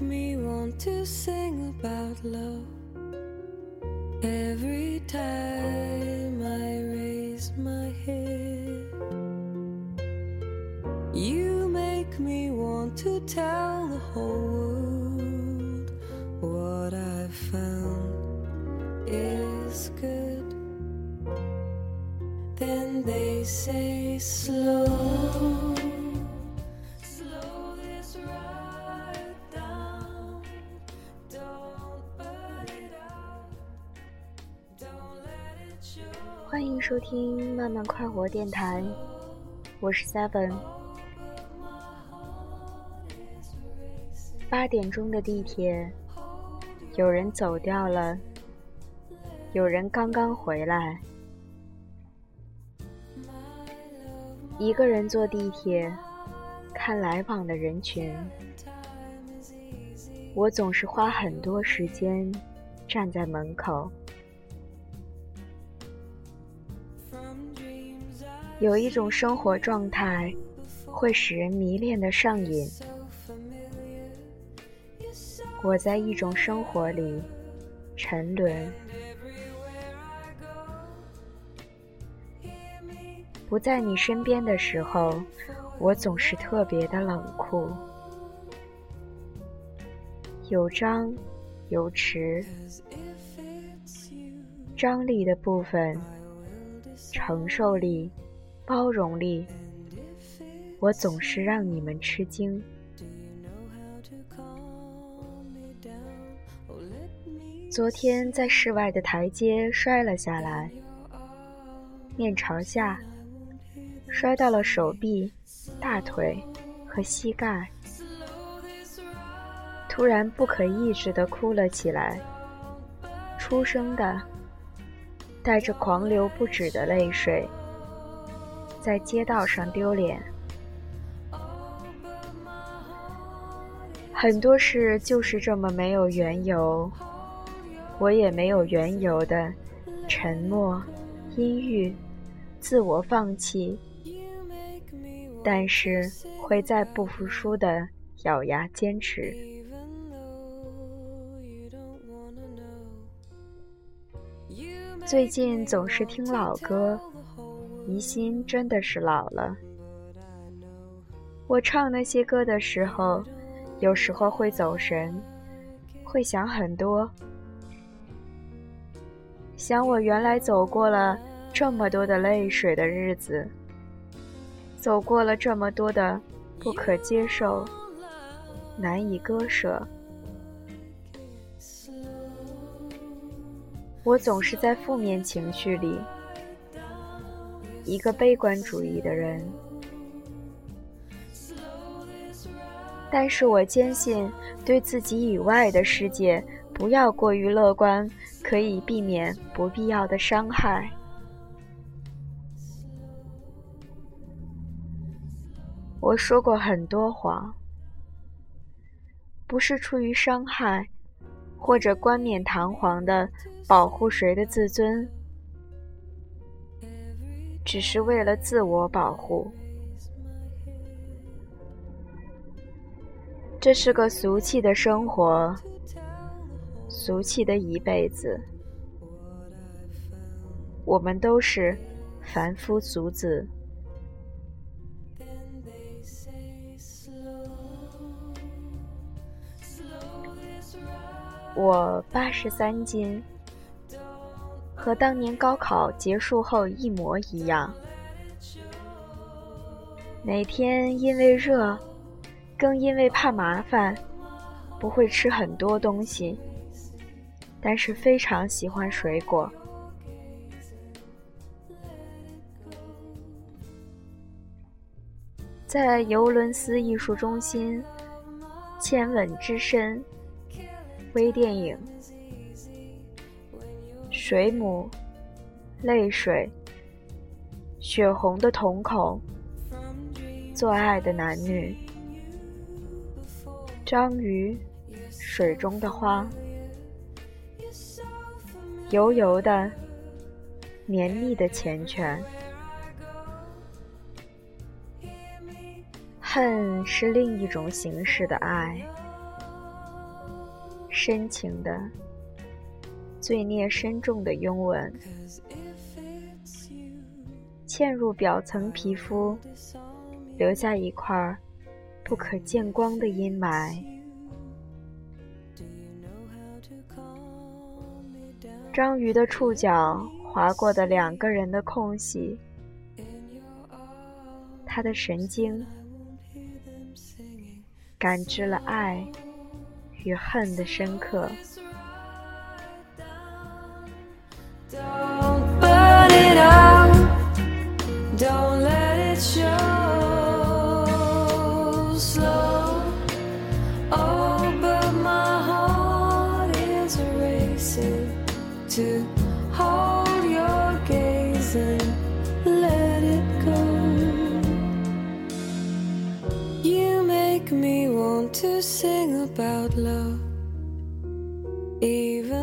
make me want to sing about love every time I raise my head. You make me want to tell the whole world what I've found is good. Then they say slow. 欢迎收听慢慢快活电台，我是 Seven。八点钟的地铁，有人走掉了，有人刚刚回来。一个人坐地铁，看来往的人群，我总是花很多时间站在门口。有一种生活状态，会使人迷恋的上瘾。我在一种生活里沉沦，不在你身边的时候，我总是特别的冷酷。有张，有弛，张力的部分，承受力。包容力，我总是让你们吃惊。昨天在室外的台阶摔了下来，面朝下，摔到了手臂、大腿和膝盖，突然不可抑制地哭了起来，出声的，带着狂流不止的泪水。在街道上丢脸，很多事就是这么没有缘由，我也没有缘由的沉默、阴郁、自我放弃，但是会再不服输的咬牙坚持。最近总是听老歌。疑心真的是老了。我唱那些歌的时候，有时候会走神，会想很多，想我原来走过了这么多的泪水的日子，走过了这么多的不可接受、难以割舍。我总是在负面情绪里。一个悲观主义的人，但是我坚信，对自己以外的世界不要过于乐观，可以避免不必要的伤害。我说过很多谎，不是出于伤害，或者冠冕堂皇的保护谁的自尊。只是为了自我保护，这是个俗气的生活，俗气的一辈子。我们都是凡夫俗子。我八十三斤。和当年高考结束后一模一样。每天因为热，更因为怕麻烦，不会吃很多东西，但是非常喜欢水果。在尤伦斯艺术中心，《千吻之身》微电影。水母，泪水，血红的瞳孔，做爱的男女，章鱼，水中的花，油油的，绵密的缱绻。恨是另一种形式的爱，深情的、罪孽深重的拥吻，嵌入表层皮肤，留下一块不可见光的阴霾。章鱼的触角划过的两个人的空隙，in your arms? 他的神经感知了爱与恨的深刻。To hold your gaze and let it go. You make me want to sing about love, even